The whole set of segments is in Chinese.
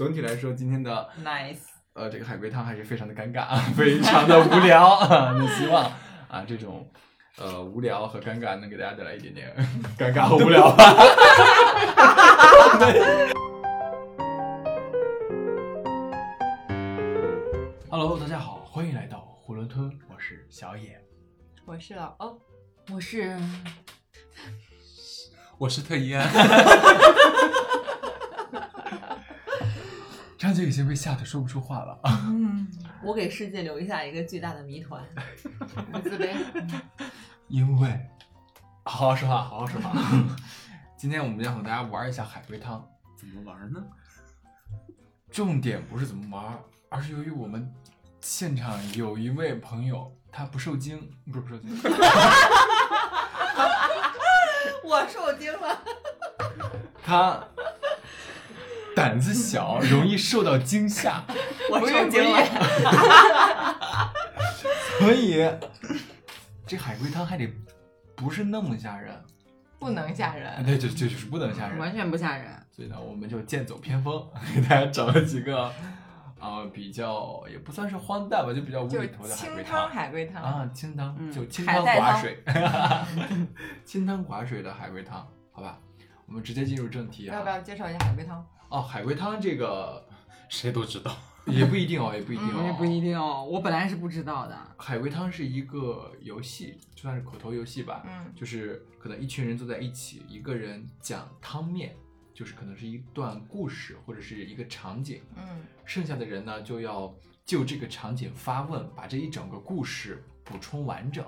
总体来说，今天的 Nice，呃这个海龟汤还是非常的尴尬，非常的无聊啊。那希望啊这种呃无聊和尴尬能给大家带来一点点尴尬和无聊吧。Hello，大家好，欢迎来到囫囵吞，我是小野。我是老欧，我是我是特一安，张姐已经被吓得说不出话了啊！嗯，我给世界留下一个巨大的谜团，我自卑。因为好好说话，好好说话。今天我们要和大家玩一下海龟汤，怎么玩呢？重点不是怎么玩，而是由于我们现场有一位朋友他不受惊，不是不受惊 我受惊了，他胆子小，容易受到惊吓，我受惊不了。所以这海龟汤还得不是那么吓人，不能吓啊人，对，就就就是不能吓人，完全不吓人。所以呢，我们就剑走偏锋，给大家找了几个啊、比较也不算是荒诞吧，就比较无厘头的海龟汤。海龟汤，啊，清汤、嗯就清汤寡水，清汤寡水的海龟汤，好吧，我们直接进入正题啊。要不要介绍一下海龟汤？哦，海龟汤这个 谁都知道。也不一定哦，也不一定哦，嗯，不一定哦，我本来是不知道的。海龟汤是一个游戏，就算是口头游戏吧，嗯就是可能一群人坐在一起，一个人讲汤面，就是可能是一段故事或者是一个场景，嗯剩下的人呢就要就这个场景发问，把这一整个故事补充完整。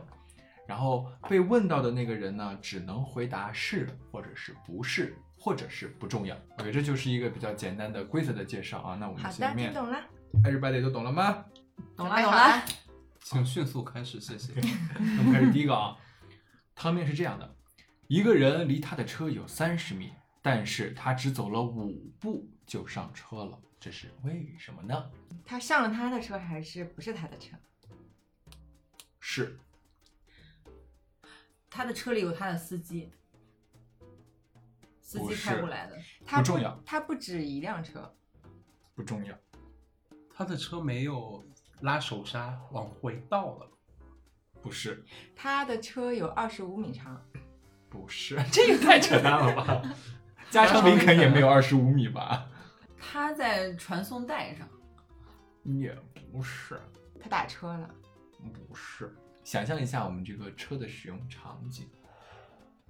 然后被问到的那个人呢，只能回答是或者是不是，或者是不重要。OK，这就是一个比较简单的规则的介绍啊。那我们好的，前面听懂了，everybody 都懂了吗？懂了懂了了。请迅速开始，谢谢。那我们开始第一个啊，汤面是这样的：一个人离他的车有三十米，但是他只走了五步就上车了，这是为什么呢？他上了他的车还是不是他的车？是他的车里有他的司机，司机开过来的。他不重要他不止一辆车。不重要？他的车没有拉手刹往回倒了，不是，他的车有二十五米长，不是，这个太扯淡了吧？加长林肯也没有二十五米吧？他在传送带上，也不是，他打车了，不是。想象一下我们这个车的使用场景，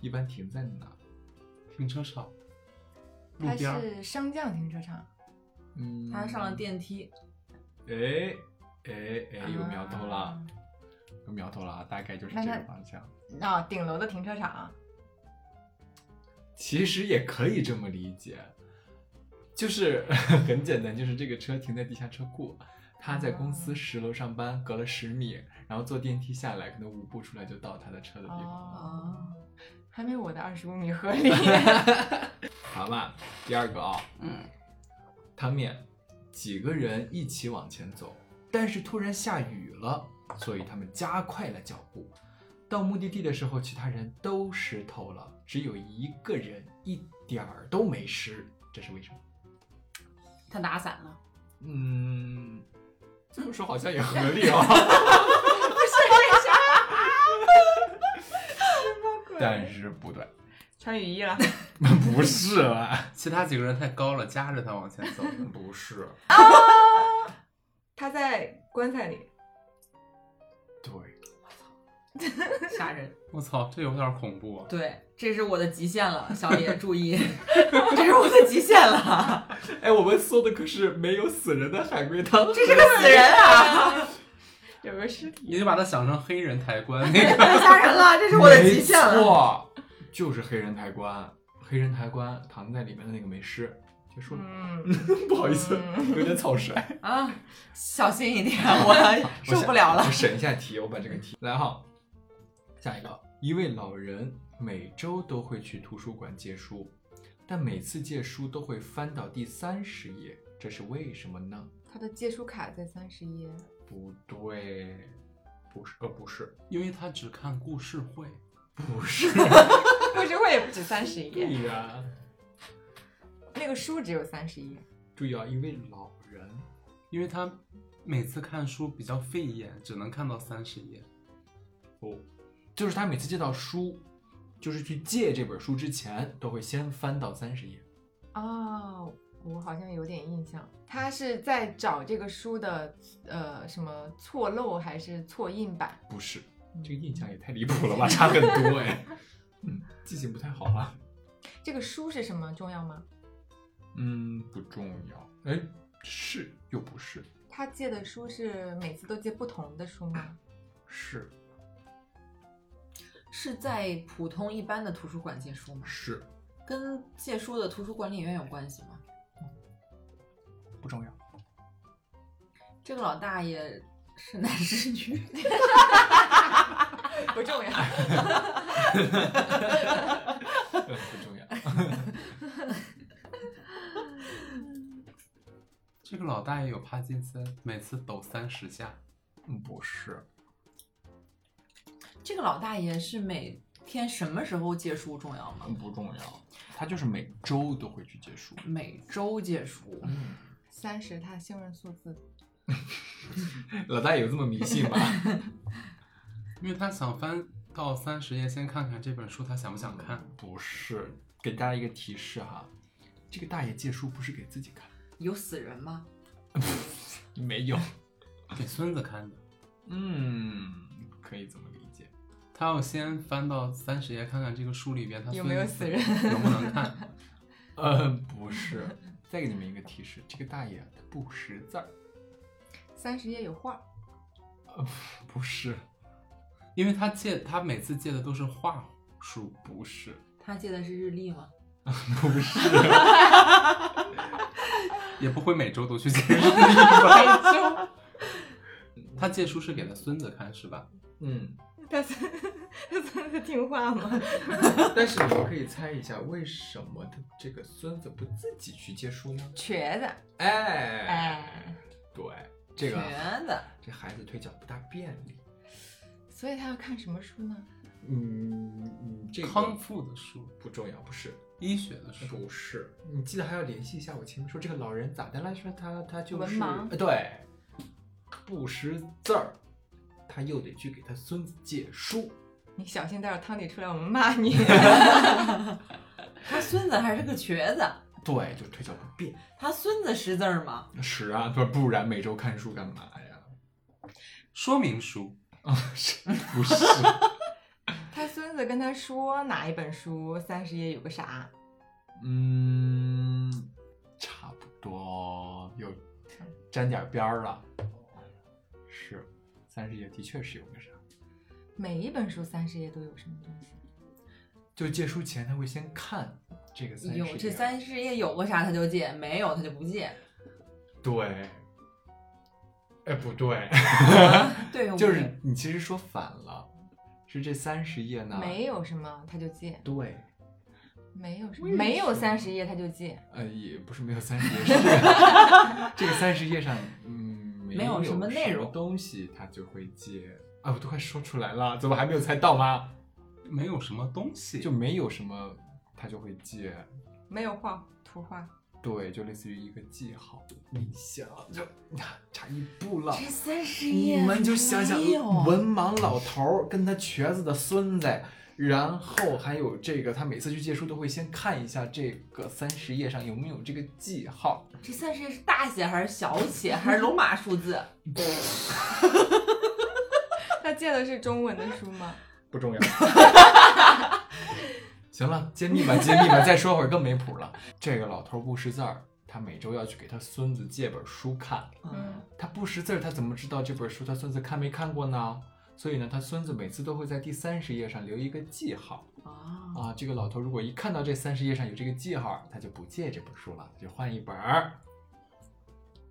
一般停在哪？停车场，路他边儿。是升降停车场，嗯，他上了电梯，哎哎哎，有苗头了，啊有苗头了啊，大概就是这个方向。啊，顶楼的停车场，其实也可以这么理解，就是 很简单，就是这个车停在地下车库，他在公司十楼上班，隔了十米，然后坐电梯下来，可能五步出来就到他的车的地方了。哦，还没有我的二十五米合理。好吧，第二个啊、嗯，汤面，几个人一起往前走，但是突然下雨了，所以他们加快了脚步。到目的地的时候，其他人都湿透了，只有一个人一点儿都没湿，这是为什么？他打伞了。嗯，这么说好像也合理哦。但是不对，穿雨衣了，不是啦，其他几个人太高了，夹着他往前走。不是，他在棺材里，对，吓人。我操，这有点恐怖啊！对，这是我的极限了，小野注意，这是我的极限了。哎，我们搜的可是没有死人的海龟汤，这是个死人啊！有个尸体。你就把它想成黑人抬棺 那个。太吓人了，这是我的极限没了。错，就是黑人抬棺，黑人抬棺躺在里面的那个没尸。结束了，嗯，不好意思，嗯有点草率。啊，小心一点，我 受不了了我。审一下题，我把这个题来哈。下一个，一位老人每周都会去图书馆借书，但每次借书都会翻到第三十页，这是为什么呢？他的借书卡在三十页。不对，不是，呃，不是，因为他只看故事会。不是，故事会也不止三十页，对呀，那个书只有三十页。注意啊，一位老人。因为他每次看书比较费眼，只能看到三十页。哦，就是他每次借到书，就是去借这本书之前，都会先翻到三十页。哦，我好像有点印象，他是在找这个书的呃什么错漏还是错印版？不是，这个印象也太离谱了吧，差很多哎。嗯，记性不太好了。这个书是什么重要吗？嗯，不重要。哎，是又不是？他借的书是每次都借不同的书吗？是 是在普通一般的图书馆借书吗？是跟借书的图书管理员有关系吗？不重要。这个老大爷是男是女？不重要。不重要。这个老大爷有帕金森，每次抖三十下。嗯，不是。这个老大爷是每天什么时候借书重要吗？嗯，不重要。他就是每周都会去借书。每周借书。嗯，三十，他幸运数字。老大爷有这么迷信吗？因为他想翻到三十页，先看看这本书他想不想看。不是，给大家一个提示哈，这个大爷借书不是给自己看，有死人吗？没有。给孙子看的。嗯，可以这么理解。他要先翻到三十页，看看这个书里边他有没有死人，能不能看？呃，不是。再给你们一个提示，这个大爷他不识字儿。三十页有画。呃，不是。因为他借他每次借的都是画书，不是。他借的是日历吗？不是。也不会每周都去借日历吧？他借书是给他孙子看是吧？嗯。他孙他孙子听话吗？但是你们可以猜一下，为什么他这个孙子不自己去借书呢？瘸子。哎哎，对，这个瘸子，这孩子腿脚不大便利。所以他要看什么书呢？嗯嗯，这个康复的书不重要，不是医学的书，不是。你记得还要联系一下我前面说这个老人咋的来说他他就是文盲，呃对，不识字儿，他又得去给他孙子借书。你小心，待会儿汤底出来我们骂你。他孙子还是个瘸子。对，就腿脚不便。他孙子识字儿吗？识啊，不不然每周看书干嘛呀？说明书。啊，是不是？他孙子跟他说哪一本书三十页有个啥？嗯，差不多有沾点边儿了。是，三十页的确是有个啥。每一本书三十页都有什么东西？就借书前他会先看这个三十页。有这三十页有个啥他就借，没有他就不借。对。哎，不对，对，就是你其实说反了，是这三十页呢，没有什么他就借，对，没有什么，没有三十页他就借，呃，也不是没有三十页，是 这个三十页上，嗯，没有什么内容东西他就会借，啊，我都快说出来了，怎么还没有猜到吗？没有什么东西，就没有什么他就会借，没有画图画。对，就类似于一个记号。你想，就差一步了。这三十页，你们就想想，文盲老头跟他瘸子的孙子，然后还有这个，他每次去借书都会先看一下这个三十页上有没有这个记号。这三十页是大写还是小写还是罗马数字？他借的是中文的书吗？不重要。行了，揭秘吧，揭秘吧，再说会儿更没谱了。这个老头不识字儿，他每周要去给他孙子借本书看。嗯，他不识字儿，他怎么知道这本书他孙子看没看过呢？所以呢，他孙子每次都会在第三十页上留一个记号。啊啊，这个老头如果一看到这三十页上有这个记号，他就不借这本书了，就换一本儿。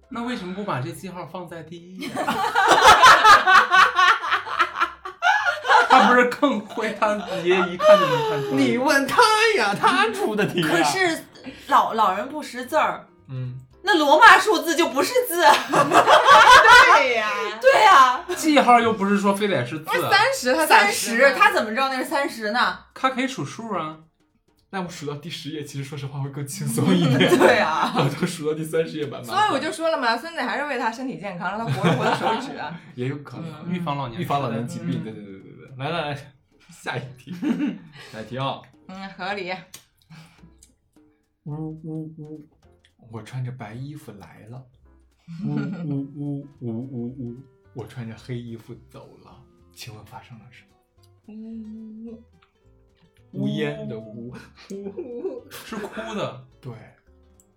那为什么不把这记号放在第一页？他不是更会？他爷爷一看就能看出来。你问他呀，他出的题。可是老老人不识字儿，嗯，那罗马数字就不是字。对呀，对呀，记号又不是说非得是字。三十，他三十，他怎么知道那是三十呢？他可以数数啊。那我数到第十页，其实说实话会更轻松一 点。对啊，我都数到第三十页蛮麻所。以我就说了嘛，孙子还是为他身体健康，让他活着活到手指啊。也有可能、嗯预防老年预防老年疾病。对对对对对，来来来，下一题，下一题啊、嗯，合理。呜呜呜！我穿着白衣服来了，呜 呜呜呜呜呜，我穿着黑衣服走了。请问发生了什么？呜，呜咽的呜，是哭的。对，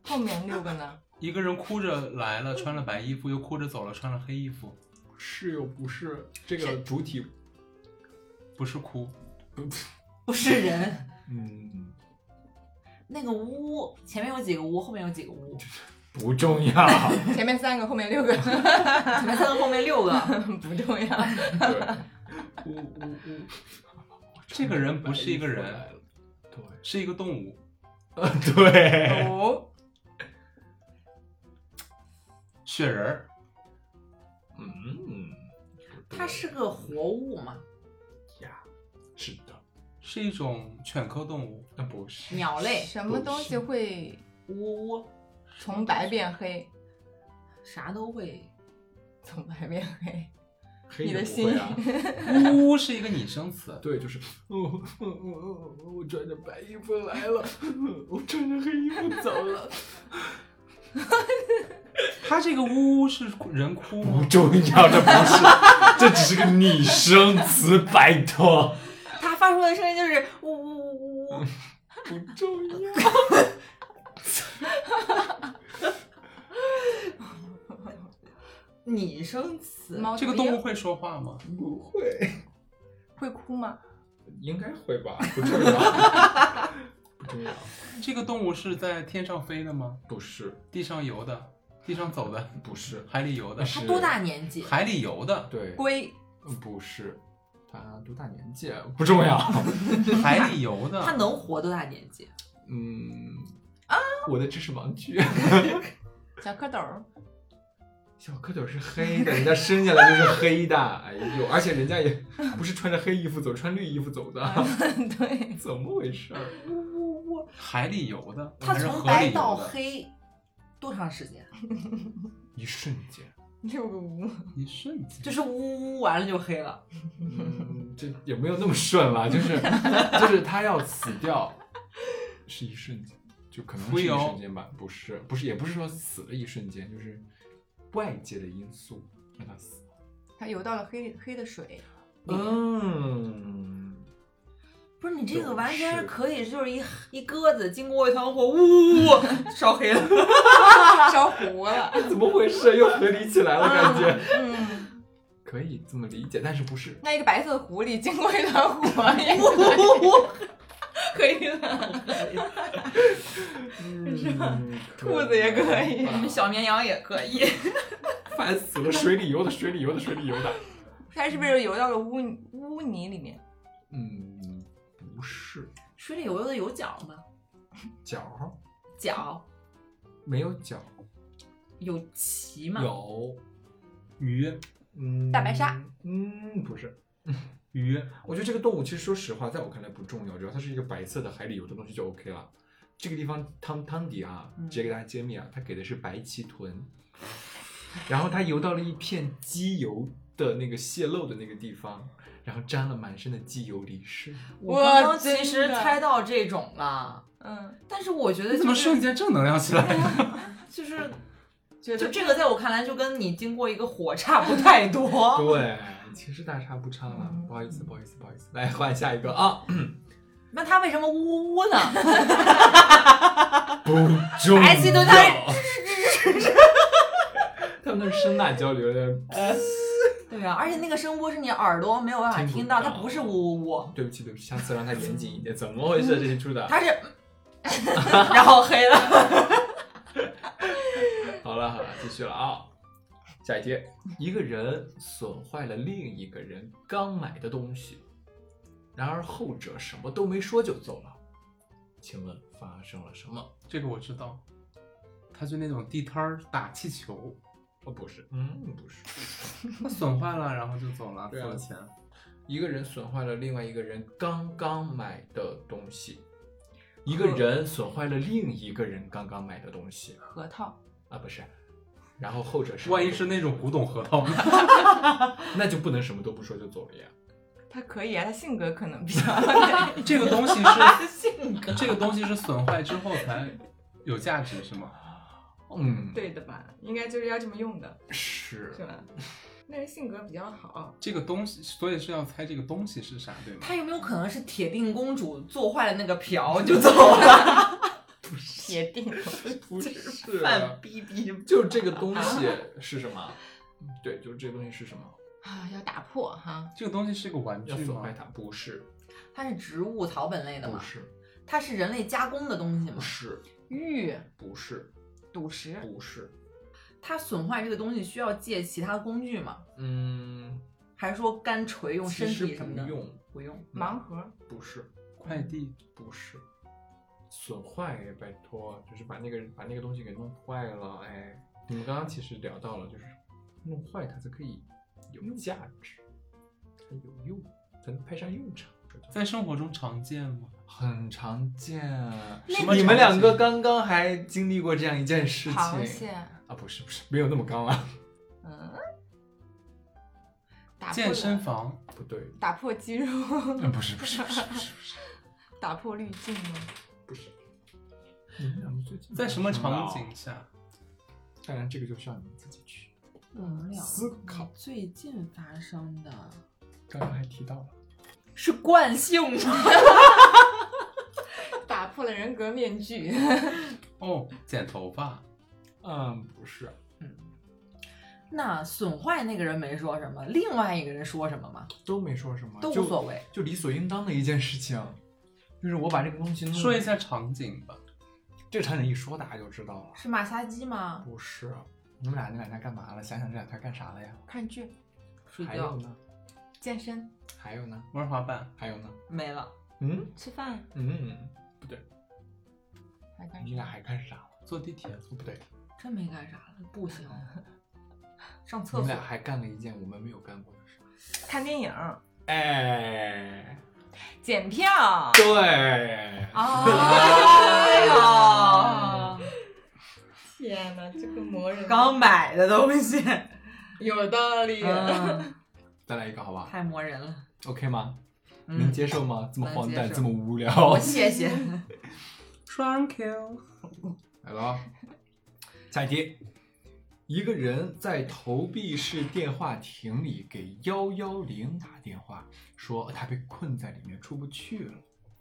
后面六个呢？一个人哭着来了，穿了白衣服，又哭着走了，穿了黑衣服，是又不是这个主体，不是哭。不是人。嗯，那个屋前面有几个屋，后面有几个屋，不重要。前面三个，后面六个，前面三个，后面六个。不重要。对，呜呜呜。这个人不是一个人，对，是一个动物，呃，对，哦，雪人儿。嗯，它是个活物嘛？呀，是一种犬科动物，那不是鸟类。什么东西会呜呜，从白变黑？啥都会。从白变黑，黑你的也不会啊。呜呜是一个拟声词。对，就是，哦，哦哦哦我穿着白衣服来了，我穿着黑衣服走了。它这个呜呜是人哭不吗？重要，这不是，这只是个拟声词，拜托，它发出的声音就是呜呜呜呜。不重要。拟声词。猫这个动物会说话吗？不会，会哭吗？应该会吧？不重要，不重要，这个动物是在天上飞的吗？不是，地上游的，地上走的，不是，海里游的，是它多大年纪？海里游的，对，龟嗯不是，他多大年纪啊不重要。海里游的。它能活多大年纪？嗯啊，我的知识盲区。小蝌蚪儿，小蝌蚪是黑的，人家生下来就是黑的，哎呦，而且人家也不是穿着黑衣服走，穿绿衣服走的，对，怎么回事儿？呜呜呜。海里游的，它还是河从白？到黑多长时间？一瞬间，六个无。一瞬间。就是呜呜完了就黑了。嗯，这也没有那么顺了，就是就是他要死掉，是一瞬间，就可能是一瞬间吧，不是不是，也不是说死了一瞬间，就是外界的因素让他死。他游到了黑黑的水，嗯，不是你这个完全是是可以，就是一一鸽子经过一团火，呜呜呜，烧黑了。烧糊了。怎么回事？又合理起来了，感觉。嗯，可以这么理解，但是不是？那一个白色狐狸经过一团火 也呜呜呜，可以了，嗯，兔子也可以吧小绵羊也可以。烦死了，水里游的，水里游的，水里游的。它是不是游到了污污泥里面？嗯，不是水里游的有脚吗？脚，脚没有脚，有鳍吗？有鱼嗯，大白鲨。嗯，不是。鱼我觉得这个动物其实说实话，在我看来不重要，只要它是一个白色的海里游的东西就 OK 了。这个地方汤汤底啊，嗯直接给大家揭秘啊，它给的是白鳍豚，然后它游到了一片鸡油的那个泄漏的那个地方，然后沾了满身的机油离世。我刚刚其实猜到这种了，嗯，但是我觉得你怎么瞬间正能量起来了？就是 觉得就这个在我看来就跟你经过一个火差不太多。对，其实大差不差了，嗯不好意思，不好意思，不好意思，来换下一个啊，那他为什么呜呜呜呢？不重白鳍豚它他们那是声呐交流的。对啊，而且那个声波是你耳朵没有办法听到，它不是呜呜呜，对不起，对不起，下次让它严谨一点。怎么回事？这些出的？它是，然后黑了。好了好了，继续了啊。下一题，一个人损坏了另一个人刚买的东西，然而后者什么都没说就走了，请问发生了什么？这个我知道，他就那种地摊儿打气球，哦，不是，嗯，不是，他损坏了，然后就走了，付对啊了钱。一个人损坏了另外一个人刚刚买的东西，一个人损坏了另一个人刚刚买的东西核桃，啊，不是，然后后者是万一是那种古董核桃呢？那就不能什么都不说就走了呀。他可以啊，他性格可能比较 这个东西是性格这个东西是损坏之后才有价值是吗？嗯，，对的吧？应该就是要这么用的，是是吧？那人性格比较好，这个东西，所以是要猜这个东西是啥，对吗？他有没有可能是铁定公主做坏了那个瓢就走了？不是铁定 不是范逼逼，就这个东西是什么？对，就是这个东西是什么？啊，要打破哈。这个东西是个玩具吗要损坏？它？不是，它是植物草本类的吗？不是，它是人类加工的东西吗？不是，玉、不是，赌石，不是。它损坏这个东西需要借其他工具吗？嗯，还是说干锤用身体什么的？不用，不用。盲盒，不是，快递不是。损坏，拜托，就是把那个把那个东西给弄坏了。哎，你们刚刚其实聊到了，就是弄坏它才可以有价值，才有用，才能派上用场。在生活中常见吗？很常见。什么你们两个刚刚还经历过这样一件事情螃蟹，啊？不是不是，没有那么刚啊。嗯，打破健身，房不对，打破肌肉，嗯，不是不是不是不是不是打破滤镜吗？不是。你们两个最近在什么场景？下？当然，这个就需要你们自己去我们俩思考。最近发生的刚刚还提到了，是惯性吗？打破了人格面具，哦，剪头发。嗯，不是，嗯那损坏那个人没说什么，另外一个人说什么吗？都没说什么，都无所谓，就理所应当的一件事情，就是我把这个东西弄说一下场景吧。这个场景一说，大家就知道了。是马杀鸡吗？不是，你们俩那两天干嘛了？想想这两天干啥了呀？看剧、睡觉还有呢？健身、还有呢？玩滑板，还有呢？没了。嗯吃饭，嗯，还干你俩？还干啥了？坐地铁。不对，真没干啥了，不行。上厕所你俩还干了一件我们没有干过的事。看电影、哎，检票。对，哎呀，天哪，这个魔人刚买的东西，有道理。嗯，再来一个好吧太磨人了。？OK 吗？嗯能接受吗？这么荒诞，这么无聊我。谢谢。双 Q。来了啊，下一题。一个人在投币式电话亭里给幺幺零打电话，说他被困在里面出不去了。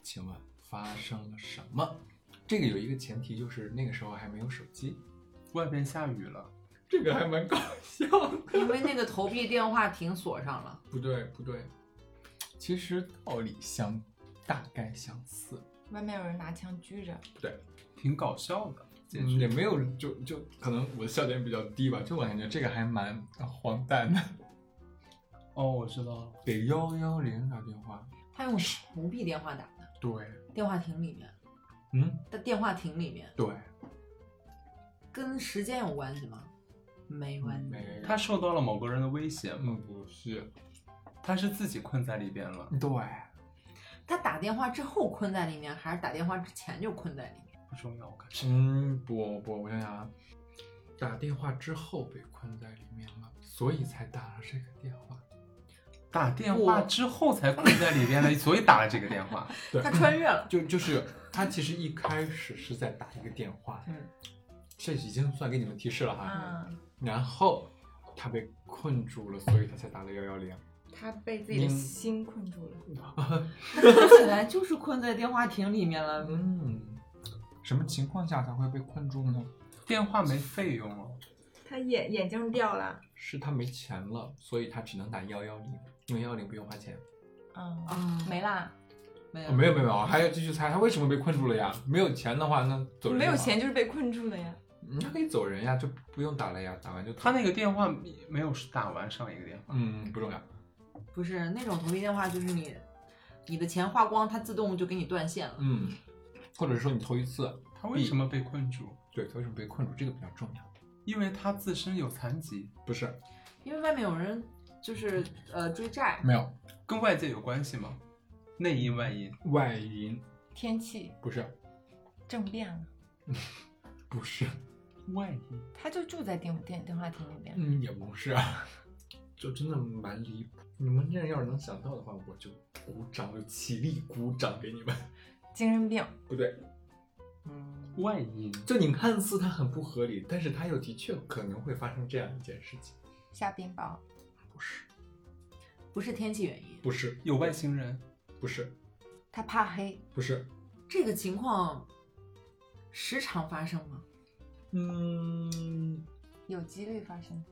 请问发生了什么？这个有一个前提，就是那个时候还没有手机。外面下雨了，这个还蛮搞笑的。因为那个投币电话亭锁上了，不对，不对，其实道理相大概相似。外面有人拿枪狙着，不对，挺搞笑的。嗯，也没有，就就可能我的笑点比较低吧，就我感觉这个还蛮荒诞的。哦，我知道了。给幺幺零打电话，他用投币电话打的，对，电话亭里面，嗯，在电话亭里面，对，跟时间有关系吗？没关系。没他受到了某个人的威胁吗？嗯不是，他是自己困在里边了。对，他打电话之后困在里面，还是打电话之前就困在里面？不重要，我感觉。嗯不不，我想想啊，打电话之后被困在里面了，所以才打了这个电话。打电话之后才困在里面的，所以打了这个电话。对，他穿越了。就就是他其实一开始是在打一个电话，嗯，这已经算给你们提示了哈。嗯，然后他被困住了，所以他才打了幺幺零。他被自己的心困住了。他本来就是困在电话亭里面了。嗯，什么情况下才会被困住呢？电话没费用了。他眼眼镜掉了。是他没钱了，所以他只能打幺幺零，因为幺幺零不用花钱。嗯，啊，没啦，没哦，没有没有，没有还要继续猜他为什么被困住了呀？没有钱的话，那走人没有钱就是被困住了呀。嗯他可以走人呀，就不用打了呀，打完就他那个电话没有打完上一个电话。嗯不重要，不是那种投币电话，就是你你的钱花光，它自动就给你断线了。嗯，或者说你头一次，他为什么被困住？对，他为什么被困住，这个比较重要。因为他自身有残疾，不是，因为外面有人就是呃追债，没有跟外界有关系吗？内因外因，外因，天气，不是，政变了。不是，外因，他就住在电电电话亭那边。嗯，也不是啊，就真的蛮离谱。你们这样要是能想到的话，我就鼓掌，我就起立鼓掌给你们。精神病。不对，嗯，外因，就你看似它很不合理，但是它又的确可能会发生这样一件事情。下冰雹。不是，不是天气原因，不是，有外星人，不是，他怕黑。不是，这个情况时常发生吗？嗯，有几率发生。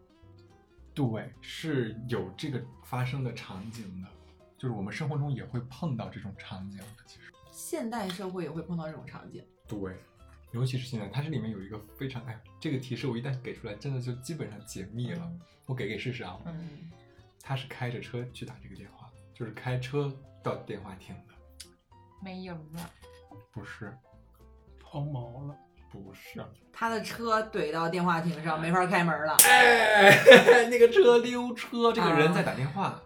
对，是有这个发生的场景的，就是我们生活中也会碰到这种场景的。其实，现代社会也会碰到这种场景。对，尤其是现在，它这里面有一个非常哎，这个提示我一旦给出来，真的就基本上解密了。我给给试试啊，嗯，他是开着车去打这个电话，就是开车到电话亭的，没有了。不是，抛锚了，不是，他的车怼到电话亭上，没法开门了。哎，那个车溜车，这个人在打电话，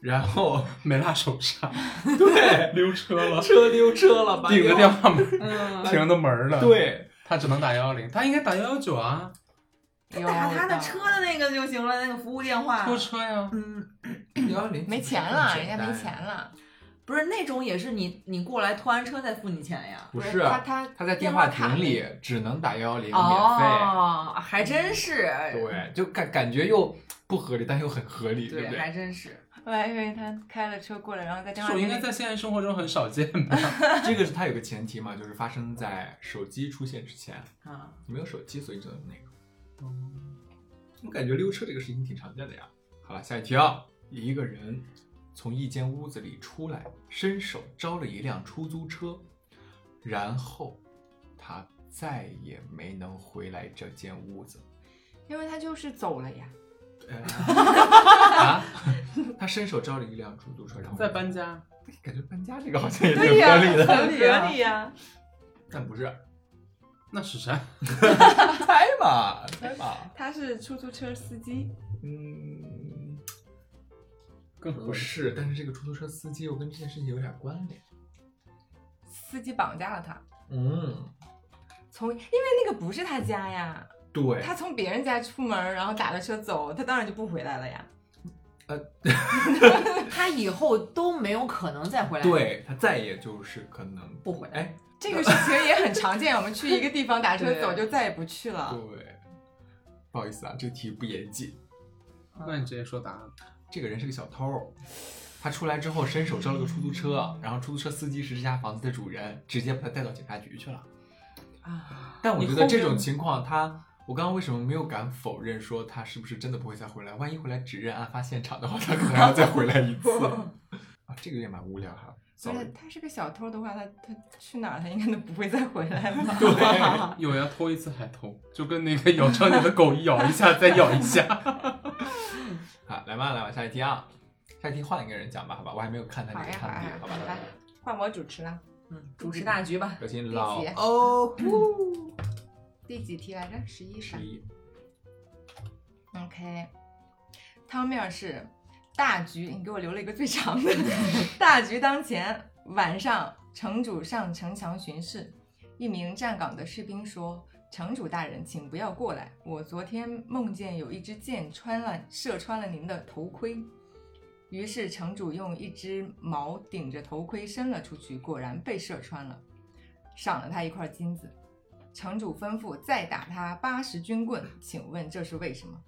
然后 没拉手刹，对，溜车了，车溜车了，把顶着电话门，嗯，停的门了。，对，他只能打幺幺零，他应该打幺幺九啊，打他的车的那个就行了，那个服务电话。拖车呀。嗯，幺幺零。没钱了，人家没钱，了。不是那种也是你你过来拖完车再付你钱呀。不是他他他在电话亭里只能打幺幺零免费，哦，还真是。对，就感感觉又不合理，但又很合理，对，不对？还真是。我还以为他开了车过来，然后在电话这种亭里应该在现实生活中很少见吧？这个是它有个前提嘛，就是发生在手机出现之前，啊，你没有手机，所以只能那个。我感觉溜车这个事情挺常见的呀。好了，下一题啊，一个人从一间屋子里出来，伸手招了一辆出租车，然后他再也没能回来这间屋子。因为他就是走了呀。呃啊，他伸手招了一辆出租车，然后在搬家，感觉搬家这个好像也挺合理的，合理合理呀。但不是，那是谁？猜吧，猜吧，他是出租车司机，嗯，更不是，但是这个出租车司机又跟这件事情有点关联，司机绑架了他。嗯，从因为那个不是他家呀，对，他从别人家出门，然后打了车走，他当然就不回来了呀。呃 他以后都没有可能再回来。，对他再也就是可能不回来哎，这个事情也很常见，我们去一个地方打车走就再也不去了。对，不好意思啊，这个题不严谨。那你直接说答案。这个人是个小偷，他出来之后伸手招了个出租车，然后出租车司机是这家房子的主人，直接把他带到警察局去了。啊，但我觉得这种情况，他我刚刚为什么没有敢否认说他是不是真的不会再回来？万一回来指认案发现场的话，他可能还要再回来一次 啊，这个有点蛮无聊哈。不是 sorry，他是个小偷的话，他他去哪儿他应该都不会再回来吧？对，有呀，偷一次还偷，就跟那个咬伤你的狗咬一下再咬一下。好，来吧，来吧，下一题啊，下一题换一个人讲吧，好吧，我还没有看他那好呀好个看好吧，来，换我主持了。嗯，主持大局吧。有请老欧第几题来着？十一吧。十一，OK，汤面是大局，你给我留了一个最长的。大局当前，晚上城主上城墙巡视，一名站岗的士兵说：“城主大人，请不要过来，我昨天梦见有一支箭穿了射穿了您的头盔。”于是城主用一只矛顶着头盔伸了出去，果然被射穿了，赏了他一块金子。城主吩咐再打他八十军棍，请问这是为什么？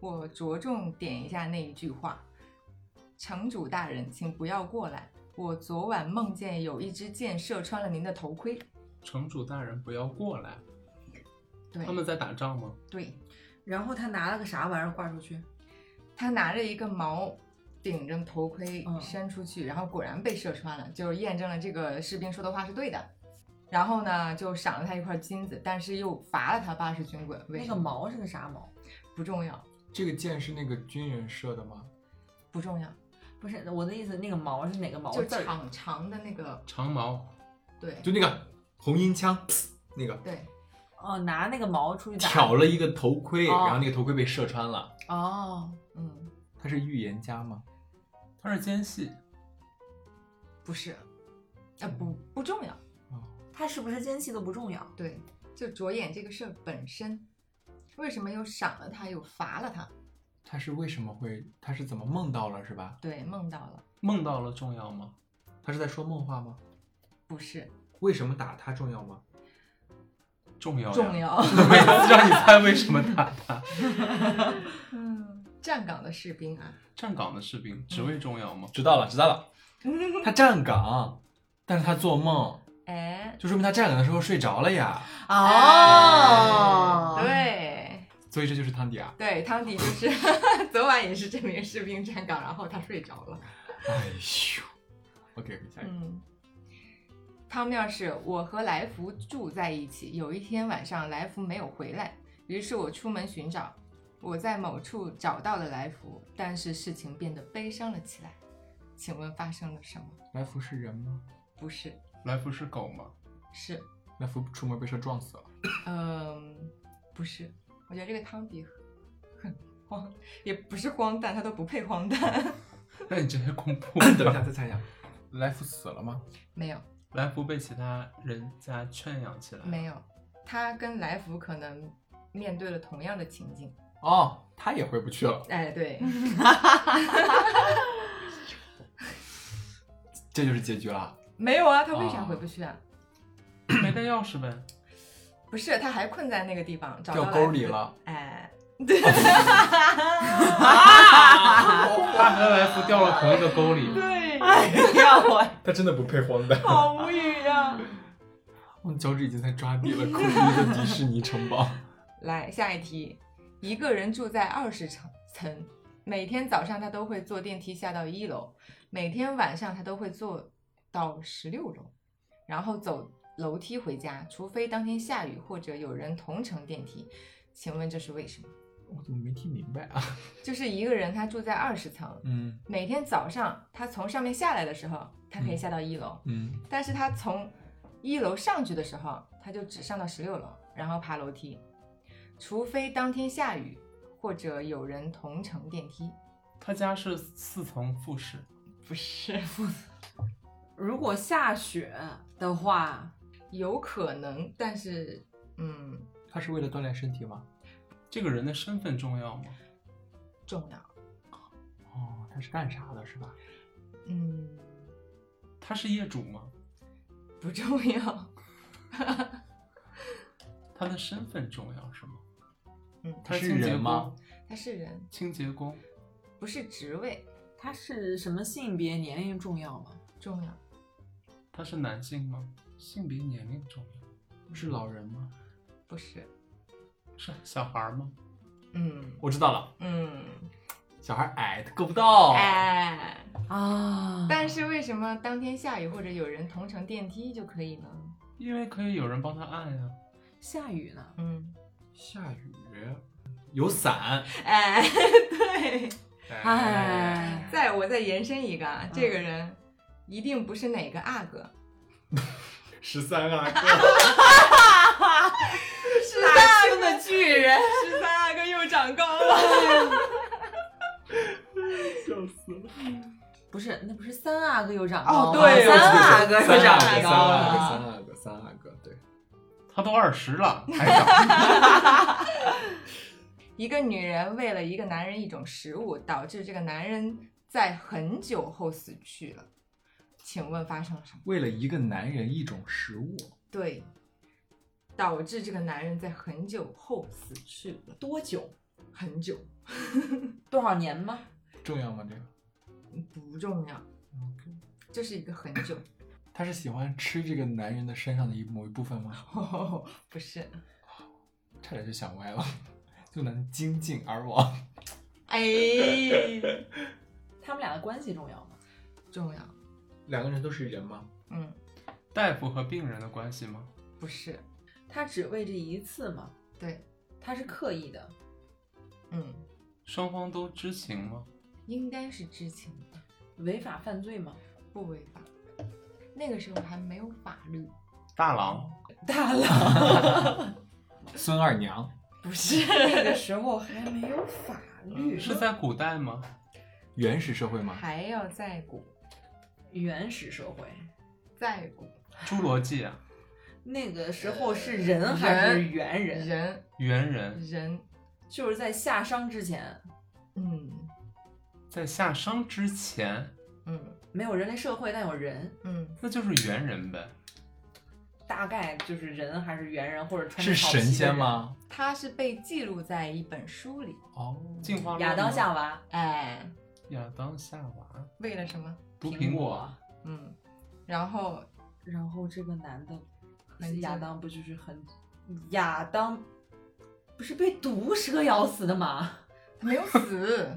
我着重点一下那一句话：“城主大人，请不要过来，我昨晚梦见有一支箭射穿了您的头盔。城主大人不要过来，”对，他们在打仗吗？对然后他拿了个啥玩意儿挂出去？他拿着一个矛顶着头盔嗯伸出去，然后果然被射穿了，就验证了这个士兵说的话是对的。然后呢，就赏了他一块金子，但是又罚了他八十军棍。为那什么？个矛是个啥矛？不重要，这个箭是那个军人射的吗？不重要，不是我的意思，那个毛是哪个毛就？长长的那个，长毛，对就那个红缨枪，那个对，哦，拿那个毛出去打。挑了一个头盔，哦然后那个头盔被射穿了。哦，嗯，他是预言家吗？他是奸细，不是，啊，不不重要。他是不是奸细都不重要。对，就着眼这个事儿本身，为什么又赏了他，又罚了他？他是为什么会？他是怎么梦到了是吧？对，梦到了，梦到了重要吗？他是在说梦话吗？不是为什么打他重要吗？重要重。要。每次让你猜为什么打他。嗯，站岗的士兵啊，站岗的士兵职位重要吗？知道了，知道了。他站岗，但是他做梦，哎，就说明他站岗的时候睡着了呀。哦，对所以这就是汤迪啊。对，汤迪就是 昨晚也是这名士兵站岗，然后他睡着了。哎呦，OK，下一个。嗯，汤面是我和来福住在一起，有一天晚上来福没有回来，于是我出门寻找，我在某处找到了来福，但是事情变得悲伤了起来。请问发生了什么？来福是人吗？不是，来福是狗吗？是，来福出门被车撞死了。嗯，不是。我觉得这个汤底很荒，也不是荒诞，他都不配荒诞。那你直接公布。等一下，再猜一下，来福死了吗？没有，来福被其他人家圈养起来。没有，他跟来福可能面对了同样的情境。哦，他也回不去了。哎，对，这就是结局了。没有啊，他为啥啊回不去啊？没带钥匙呗。不是，他还困在那个地方，找到掉沟里了。哎，对他和来福掉了同一个沟里。对，哎呀我，他真的不配荒诞。好无语呀、我脚趾已经在抓地了，空着一个迪士尼城堡。来，下一题，一个人住在二十层层，每天早上他都会坐电梯下到一楼，每天晚上他都会坐到十六楼，然后走楼梯回家，除非当天下雨或者有人同乘电梯。请问这是为什么？我怎么没听明白啊？就是一个人他住在二十层，嗯每天早上他从上面下来的时候，他可以下到一楼，嗯，但是他从一楼上去的时候，他就只上到十六楼，然后爬楼梯，除非当天下雨或者有人同乘电梯。他家是四层复式，不是复，如果下雪的话，有可能，但是，嗯，他是为了锻炼身体吗？这个人的身份重要吗？重要，哦，他是干啥的，是吧？嗯，他是业主吗？不重要，他的身份重要是吗？嗯，他是清洁人吗工？他是人，清洁工，不是职位，他是什么性别、年龄重要吗？重要，他是男性吗？性别年龄重要，是老人吗？不是，是小孩吗？嗯我知道了，嗯，小孩矮，他够不到。哎，啊但是为什么当天下雨或者有人同乘电梯就可以呢？因为可以有人帮他按呀、下雨呢？嗯，下雨，有伞。哎，对。哎，再我再延伸一个啊，这个人一定不是哪个阿哥，十三阿哥，十三阿哥的巨人，十三阿哥又长高了。笑死了。不是，那不是三阿哥又长哦高了对三阿哥又长高阿哥，了。三阿哥，三阿哥，对。他都二十了还长。一个女人为了一个男人一种食物，导致这个男人在很久后死去了。请问发生了什么？为了一个男人一种食物，对，导致这个男人在很久后死去了，多久？很久 多少年吗？重要吗？这个？不重要，就是一个很久，他是喜欢吃这个男人的身上的一某一部分吗？不是，差点就想歪了，就能精尽而亡。哎，他们俩的关系重要吗？重要，两个人都是人吗？嗯，大夫和病人的关系吗？不是，他只为这一次吗？对，他是刻意的，嗯，双方都知情吗？应该是知情的，违法犯罪吗？不违法。那个时候还没有法律，大郎，大郎 孙二娘，不是，那个时候还没有法律，是在古代吗？原始社会吗？还要在古，原始社会，在古侏罗纪啊，那个时候是人还是猿人？人猿人人，就是在夏商之前，嗯在夏商之前，嗯没有人类社会，但有人，嗯，那就是猿人呗。大概就是人还是猿人，或者穿是神仙？吗？他是被记录在一本书里。哦，进化论亚当夏娃哎，亚当夏娃为了什么？毒苹苹果，嗯，然后然后这个男的亚当不就是很亚当不是被毒蛇咬死的吗？没有死，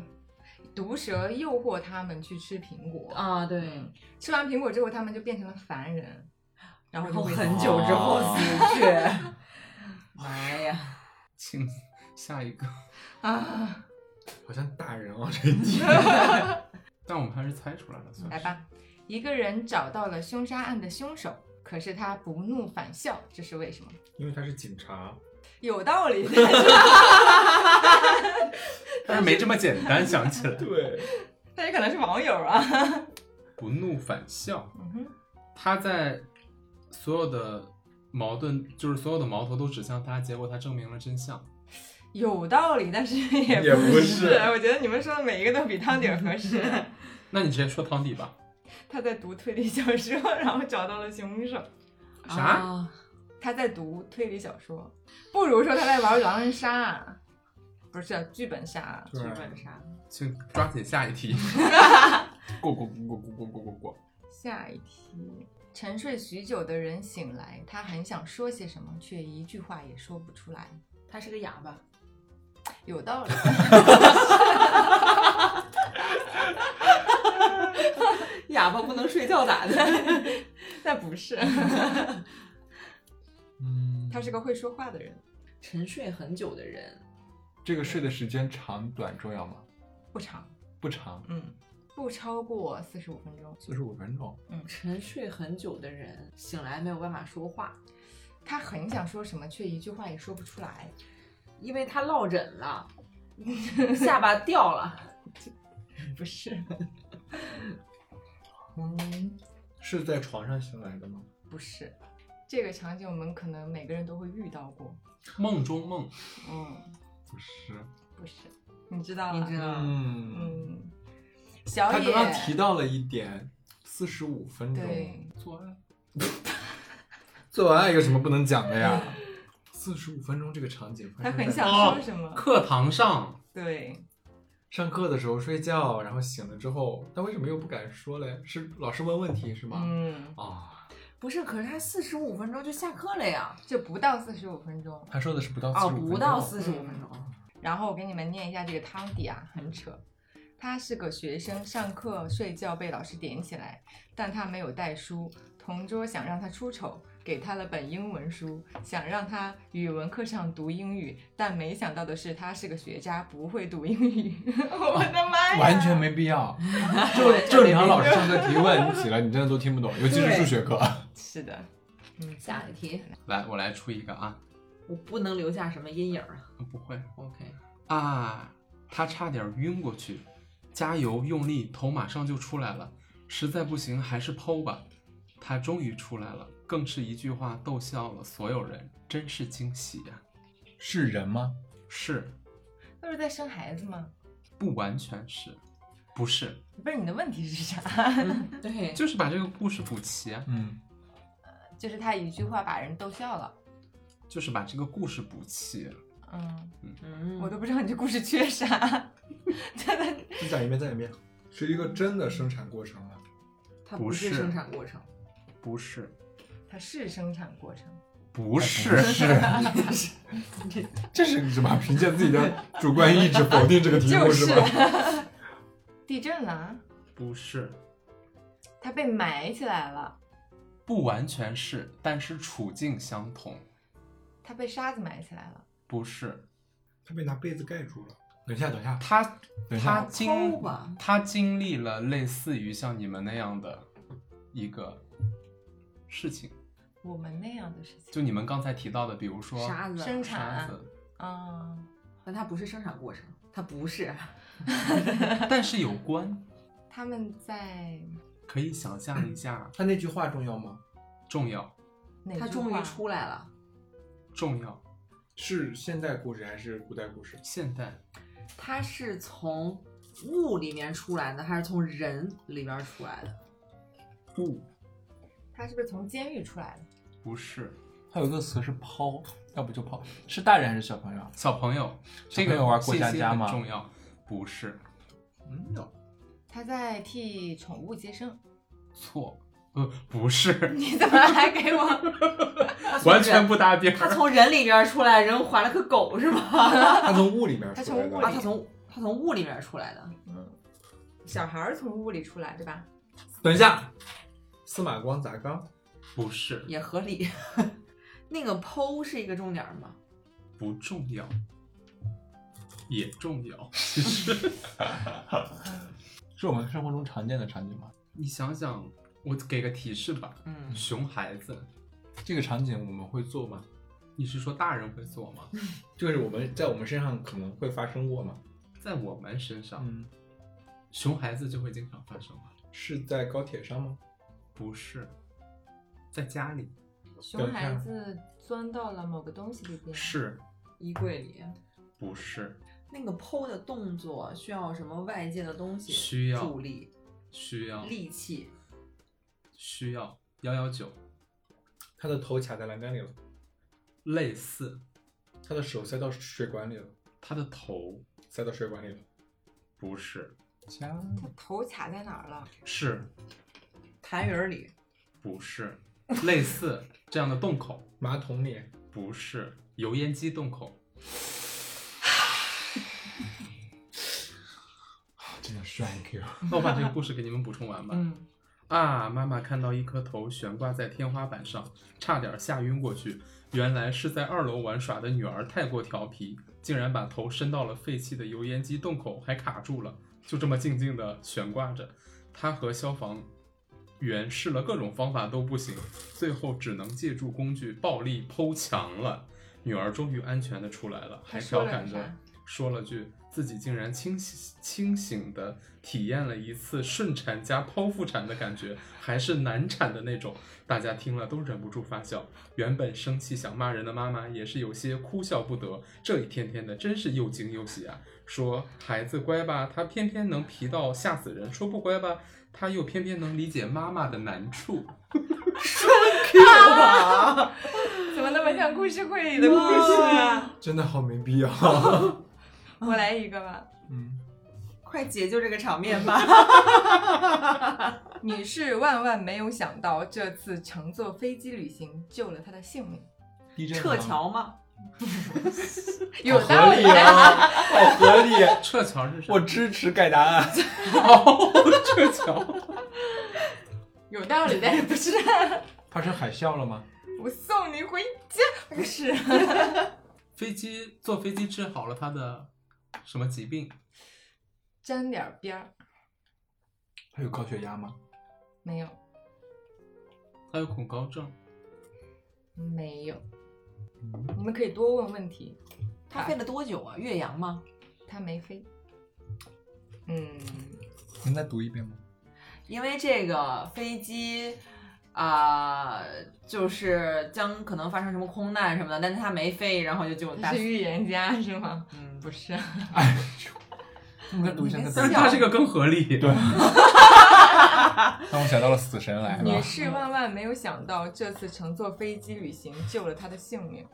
毒蛇诱惑他们去吃苹果。啊，对，嗯，吃完苹果之后，他们就变成了凡人，然后很久之后哦死去。妈呀！请下一个。啊。好像大人哦，这一题。但我们还是猜出来了，算是。来吧，一个人找到了凶杀案的凶手，可是他不怒反笑，这是为什么？因为他是警察。有道理，但是没这么简单，想起来。对，他也可能是网友啊。不怒反笑，嗯哼，他在所有的矛盾，就是所有的矛头都指向他，结果他证明了真相。有道理，但是也也不是。是我觉得你们说的每一个都比汤底儿合适。那你直接说汤底吧。他在读推理小说，然后找到了凶手。啥？啊他在读推理小说，不如说他在玩狼人杀，不是剧本杀。剧本杀，请抓紧下一题。过过过过过过过过过。下一题，沉睡许久的人醒来，他很想说些什么，却一句话也说不出来。他是个哑巴。有道理。哑巴不能睡觉咋的？那不是，嗯，他是个会说话的人，沉睡很久的人，这个睡的时间长短重要吗？不长，不长，嗯，不超过四十五分钟。四十五分钟。嗯沉睡很久的人醒来没有办法说话，他很想说什么，却一句话也说不出来。因为他落枕了，下巴掉了。不是，嗯，是在床上醒来的吗？不是，这个场景我们可能每个人都会遇到过。梦中梦，嗯，不是。不是，你知道了？你知道嗯，嗯，小野他刚刚提到了一点，四十五分钟。对，做爱。做完爱有什么不能讲的呀？四十五分钟这个场景他很想哦说什么？课堂上，对，上课的时候睡觉，然后醒了之后，他为什么又不敢说嘞？是老师问问题是吗？嗯，啊，不是，可是他四十五分钟就下课了呀。就不到四十五分钟。他说的是不到四哦，十五不到四十五分钟。然后我给你们念一下这个汤底啊，很扯。他是个学生，上课睡觉被老师点起来，但他没有带书。同桌想让他出丑，给他了本英文书，想让他语文课上读英语，但没想到的是他是个学渣，不会读英语。我的妈呀！完全没必要。就就你让老师上课提问你起来，你真的都听不懂，尤其是数学课。是的，嗯，下一题，来，我来出一个啊，我不能留下什么阴影啊。不会 OK，啊，他差点晕过去，加油用力，头马上就出来了，实在不行还是剖吧。他终于出来了，更是一句话逗笑了所有人，真是惊喜呀、是人吗？是那是在生孩子吗？不完全是，不是，不是你的问题是啥？对，就是把这个故事补齐啊，嗯，就是他一句话把人逗笑了。就是把这个故事补齐。嗯，嗯，我都不知道你这故事缺啥，真的。再讲一遍，再讲一遍，是一个真的生产过程啊。不它不是是生产过程，不是，它是生产过程，不是，是，这是什么？凭借自己的主观意志否定这个题目就是吗？地震了，不是，它被埋起来了，不完全是，但是处境相同。它被沙子埋起来了。不是，他被拿被子盖住了。等一下，等一下，他等一下，他经他经历了类似于像你们那样的一个事情，我们那样的事情，就你们刚才提到的，比如说沙子，生沙产子，啊，但它不是生产过程，它不是。但是有关。他们在可以想象一下，他那句话重要吗？重要他哪句话终于出来了。重要，是现代故事还是古代故事？现代他是从物里面出来的，还是从人里边出来的？雾。他是不是从监狱出来的？不是还有一个词是抛，要不就抛，是大人还是小朋友？小朋友，小这个朋友玩过家家吗重要，不是嗯，有。他在替宠物接生。错，呃，不是，你怎么还给我？完全不搭边他儿。从人里边出来，人怀了个狗是吗？他从雾里面他出来的。啊，从雾里他从他从雾里面出来的。嗯，小孩儿从物里出来，对吧？等一下，司马光砸缸。不是，也合理。那个剖是一个重点吗？不重要，也重要。其 实是我们生活中常见的场景吗？你想想，我给个提示吧，嗯，熊孩子，这个场景我们会做吗？你是说大人会做吗？就是我们在我们身上可能会发生过吗？在我们身上，嗯，熊孩子就会经常发生吗？是在高铁上吗？不是，在家里熊孩子钻到了某个东西里边。是。衣柜里。不是。那个剖的动作需要什么外界的东西？需要。助力、需要。力气？需要幺幺九他的头卡在栏杆里了，类似，他的手塞到水管里了，他的头。塞到水管里了。不是。家他头卡在哪儿了？是痰盂儿里，不是类似这样的洞口？马桶里，不是油烟机洞口，真的帅 Q。那我把这个故事给你们补充完吧。嗯，啊！妈妈看到一颗头悬挂在天花板上，差点吓晕过去。原来是在二楼玩耍的女儿太过调皮，竟然把头伸到了废弃的油烟机洞口，还卡住了，就这么静静地悬挂着。她和消防员试了各种方法都不行，最后只能借助工具暴力剖墙了。女儿终于安全的出来了，还调侃着说了句自己竟然清醒清醒的体验了一次顺产加剖腹产的感觉，还是难产的那种。大家听了都忍不住发笑。原本生气想骂人的妈妈也是有些哭笑不得，这一天天的真是又惊又喜啊！说孩子乖吧，他偏偏能皮到吓死人；说不乖吧，他又偏偏能理解妈妈的难处。怎么那么像故事会里的故事啊？真的好没必要。我来一个吧。嗯，快解救这个场面吧！女士万万没有想到，这次乘坐飞机旅行救了她的性命。地震吗撤侨吗？有道理合理啊，好合理。撤侨是啥？我支持改答案。哦，撤侨。有道理，但是不是？发生海啸了吗？我送你回家，不是？飞机坐飞机治好了他的什么疾病？沾点边儿，他有高血压吗？没有，他有恐高症。没有。你们可以多问问题。他飞了多久啊？岳阳吗？他没飞。嗯，能再读一遍吗？因为这个飞机啊、就是将可能发生什么空难什么的，但是他没飞，然后就就大他是预言家是吗？嗯，不是，哎呦，能再读一下你再读一下。但是他这个更合理。对，让我想到了死神来了。女士万万没有想到，这次乘坐飞机旅行救了她的性命。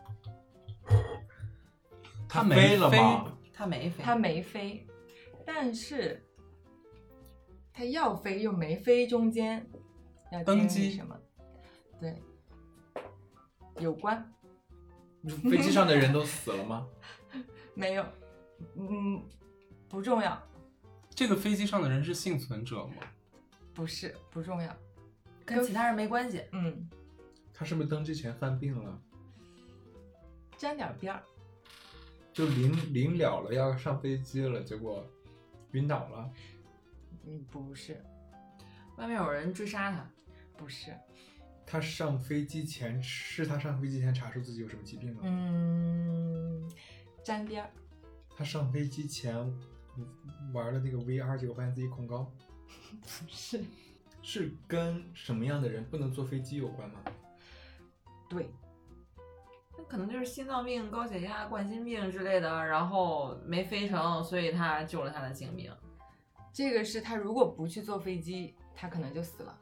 他没飞了吗？他没飞，她没飞，但是她要飞又没飞，中间要登机什么？对，有关飞机上的人都死了吗？没有？嗯，不重要，这个飞机上的人是幸存者吗？不是不重要。跟其他人没关系。嗯，他是不是登机前犯病了？沾点边儿。就临临了了，要上飞机了，结果晕倒了。嗯，不是，外面有人追杀他，不是。他上飞机前是他上飞机前查出自己有什么疾病吗？嗯，沾边儿。他上飞机前玩了那个 VR，结果发现自己恐高。不是，是跟什么样的人不能坐飞机有关吗？对，那可能就是心脏病、高血压、冠心病之类的，然后没飞成，所以他救了他的性命。这个是他如果不去坐飞机，他可能就死了。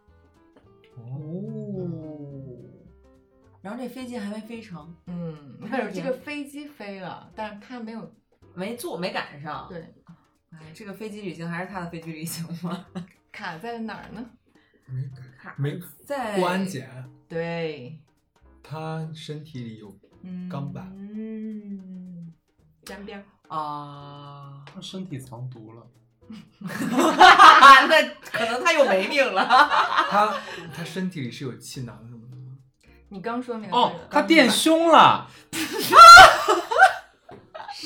哦，然后这飞机还没飞成，嗯，他或者是这样这个飞机飞了，但是他没有没坐，没赶上。，对哎，这个飞机旅行还是他的飞机旅行吗？卡在哪儿呢？没卡没在关检，对，他身体里有嗯，钢板嗯，沾边儿。啊，他身体藏毒了，那可能他又没命了。他 他身体里是有气囊什么的吗？你刚说那个哦，他垫胸了，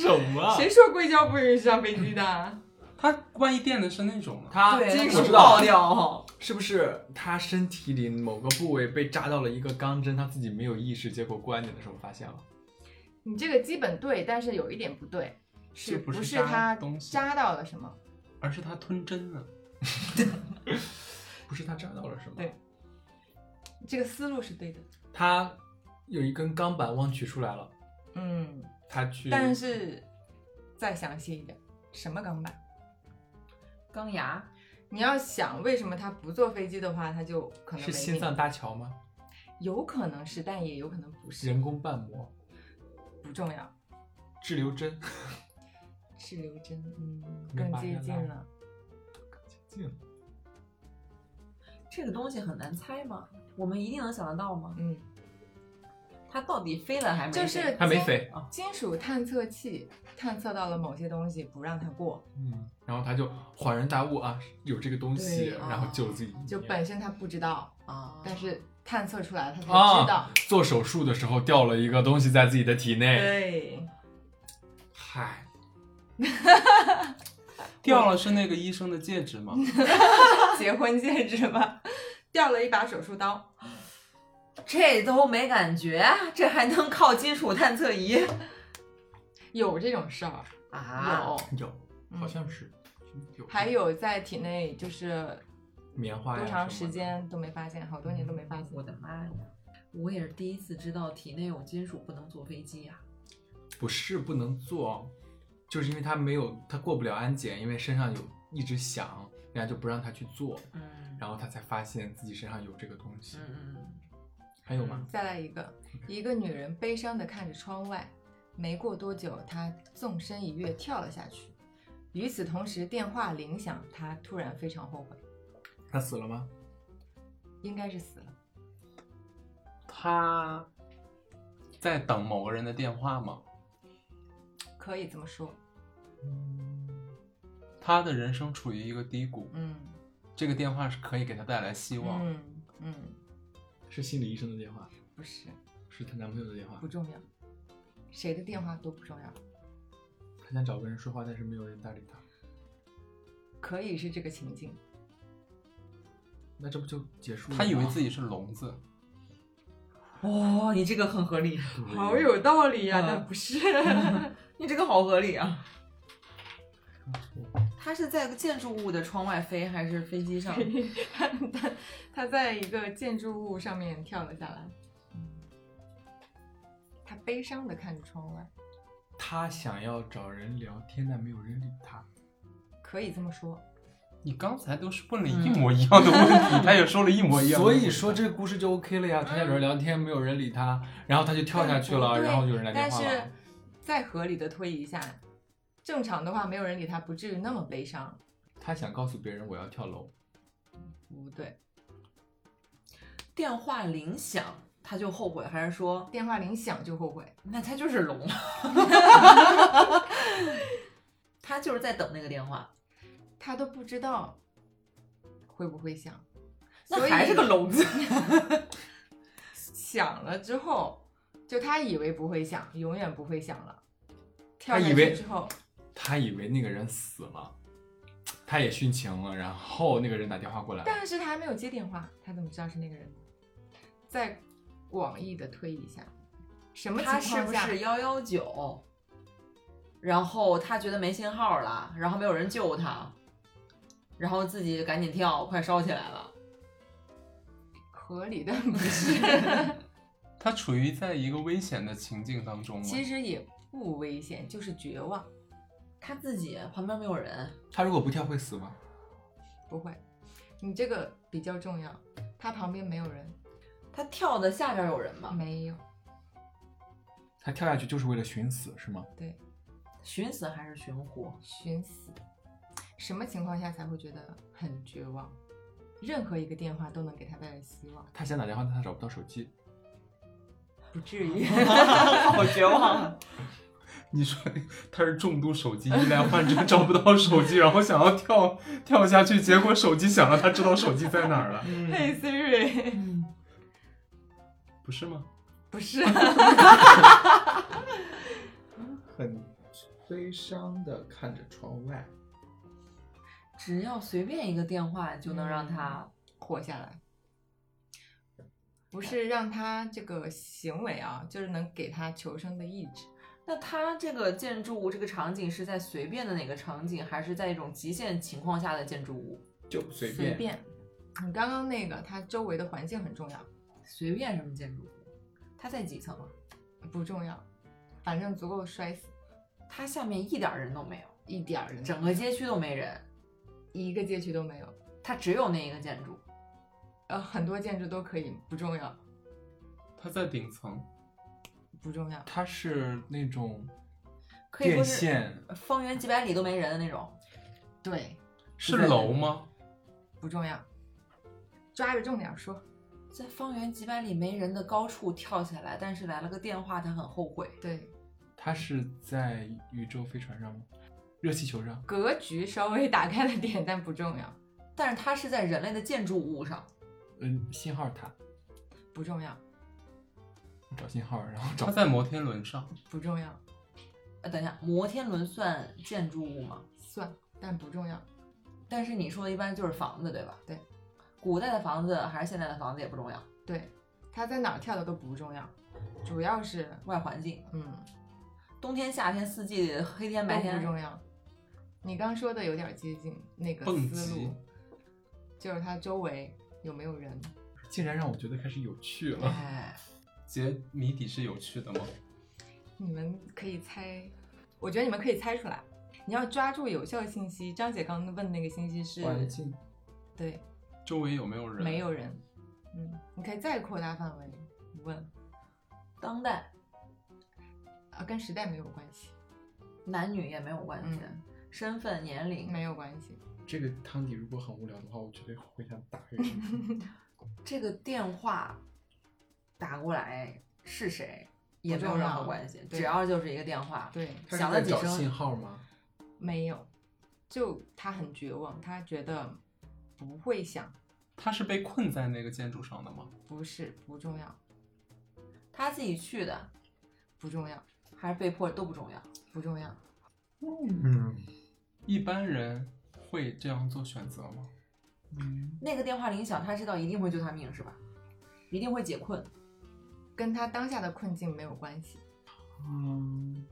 什么谁说硅胶不允许上飞机的？他万一垫的是那种呢？他对，金属那是我知道爆掉。是不是他身体里某个部位被扎到了一个钢针，他自己没有意识，结果过安检的时候发现了？你这个基本对，但是有一点不对，是不不是扎他扎到了什么？而是他吞针了。不是他扎到了什么？对，这个思路是对的。他有一根钢板忘取出来了，嗯，他去，但是再详细一点，什么钢板？钢牙，你要想为什么他不坐飞机的话，他就可能是心脏搭桥吗？有可能是，但也有可能不是，人工瓣膜、不重要。滞留针，滞留针，嗯，更接近了。更接近了。这个东西很难猜吗？我们一定能想得到吗？嗯，它到底飞了还没飞？就是金他没飞金属探测器探测到了某些东西，不让它过，嗯，然后他就恍然大悟啊，有这个东西，对然后救自己。就本身他不知道，啊，但是探测出来了，他才啊知道。做手术的时候掉了一个东西在自己的体内，对，嗨，掉了是那个医生的戒指吗？结婚戒指吗，掉了一把手术刀。这都没感觉，这还能靠金属探测仪有这种事儿，啊？有，有，嗯好像是有，还有在体内就是棉花多长时间都没发现，好多年都没发现。我的妈呀！我也是第一次知道体内有金属不能坐飞机呀、不是不能坐，就是因为他没有他过不了安检，因为身上有一直响，人家就不让他去坐，嗯然后他才发现自己身上有这个东西。嗯嗯还有吗？再来一个，一个女人悲伤地看着窗外，没过多久，她纵身一跃跳了下去。与此同时，电话铃响，她突然非常后悔，她死了吗？应该是死了。她在等某个人的电话吗？可以这么说，他的人生处于一个低谷，嗯这个电话是可以给他带来希望。嗯嗯，是心理医生的电话，不是，是她男朋友的电话不。重要，谁的电话都不重要，她想找个人说话，但是没有人搭理她，可以是这个情境。那这不就结束了吗？他以为自己是聋子，嗯，哇、你这个很合理，对好有道理呀、嗯但不是。你这个好合理啊。它是在建筑物的窗外飞，还是飞机上？他他他在一个建筑物上面跳了下来，他悲伤的看着窗外，他想要找人聊天，但没有人理他。可以这么说。你刚才都是问了一模一样的问题，他也说了一模一样的所。以说这个故事就 OK 了呀。他想找人聊天，没有人理他，然后他就跳下去了，然后有人来电但是话了。再合理的推移一下，正常的话没有人理他，不至于那么悲伤。他想告诉别人我要跳楼，不对，电话铃响，他就后悔，还是说电话铃响就后悔。那他就是聋？他就是在等那个电话，他都不知道会不会响，所以那还是个聋子。响了之后，就他以为不会响，永远不会响了。跳下他以为去之后，他以为那个人死了，他也殉情了，然后那个人打电话过来了，但是他还没有接电话，他怎么知道是那个人？再广义的推一下，什么情他况下？是不是幺幺九？然后他觉得没信号了，然后没有人救他，然后自己赶紧跳，快烧起来了。合理的不是，他处于在一个危险的情境当中吗？其实也不危险，就是绝望。他自己旁边没有人，他如果不跳会死吗？不会，你这个比较重要。他旁边没有人，他跳的下边有人吗？没有。他跳下去就是为了寻死是吗？对，寻死还是寻活？寻死。什么情况下才会觉得很绝望？任何一个电话都能给他带来希望，他想打电话，但他找不到手机。不至于。好绝望啊！你说他是重度手机依赖患者，找不到手机，然后想要跳跳下去，结果手机响了，他知道手机在哪儿了，嘿 Siri，嗯不是吗？不是，很悲伤的看着窗外。只要随便一个电话就能让他活下来。不是让他这个行为啊，就是能给他求生的意志。那它这个建筑物这个场景是在随便的哪个场景，还是在一种极限情况下的建筑物？就随随便。你刚刚那个，它周围的环境很重要。随便什么建筑物？它在几层啊？不重要，反正足够摔死。它下面一点人都没有，一点儿人，整个街区都没人，一个街区都没有。它只有那一个建筑。呃，很多建筑都可以，不重要，它在顶层，不重要。它是那种电线，方圆几百里都没人的那种。对，是楼吗？不重要，抓着重点说。在方圆几百里没人的高处跳下来，但是来了个电话，他很后悔。对，他是在宇宙飞船上吗？热气球上？格局稍微打开了点，但不重要，但是它是在人类的建筑物上，嗯，信号塔，不重要，找信号，然后找他在摩天轮上，不重要，呃，等一下，摩天轮算建筑物吗？算，但不重要。但是你说的一般就是房子，对吧？对，古代的房子还是现在的房子也不重要，对，他在哪儿跳的都不重要，主要是外环境，嗯，冬天、夏天、四季、黑天、白天不，重要。你刚说的有点接近那个思路，就是它周围有没有人。竟然让我觉得开始有趣了。哎，解谜底是有趣的吗？你们可以猜，我觉得你们可以猜出来。你要抓住有效信息。张姐刚刚问那个信息是，环境对，周围有没有人？没有人。嗯，你可以再扩大范围问当代啊，跟时代没有关系，男女也没有关系，嗯身份、年龄，没有关系。这个汤底如果很无聊的话，我绝对会想打人。这个电话打过来是谁也没有任何关系，只要就是一个电话，对，他响了几是在找信声，号吗？没有，就他很绝望，他觉得不会响，他是被困在那个建筑上的吗？不是不重要，他自己去的不重要，还是被迫都不重要。不重要。嗯一般人会这样做选择吗？嗯，那个电话铃响，他知道一定会救他命是吧？一定会解困。跟他当下的困境没有关系。嗯，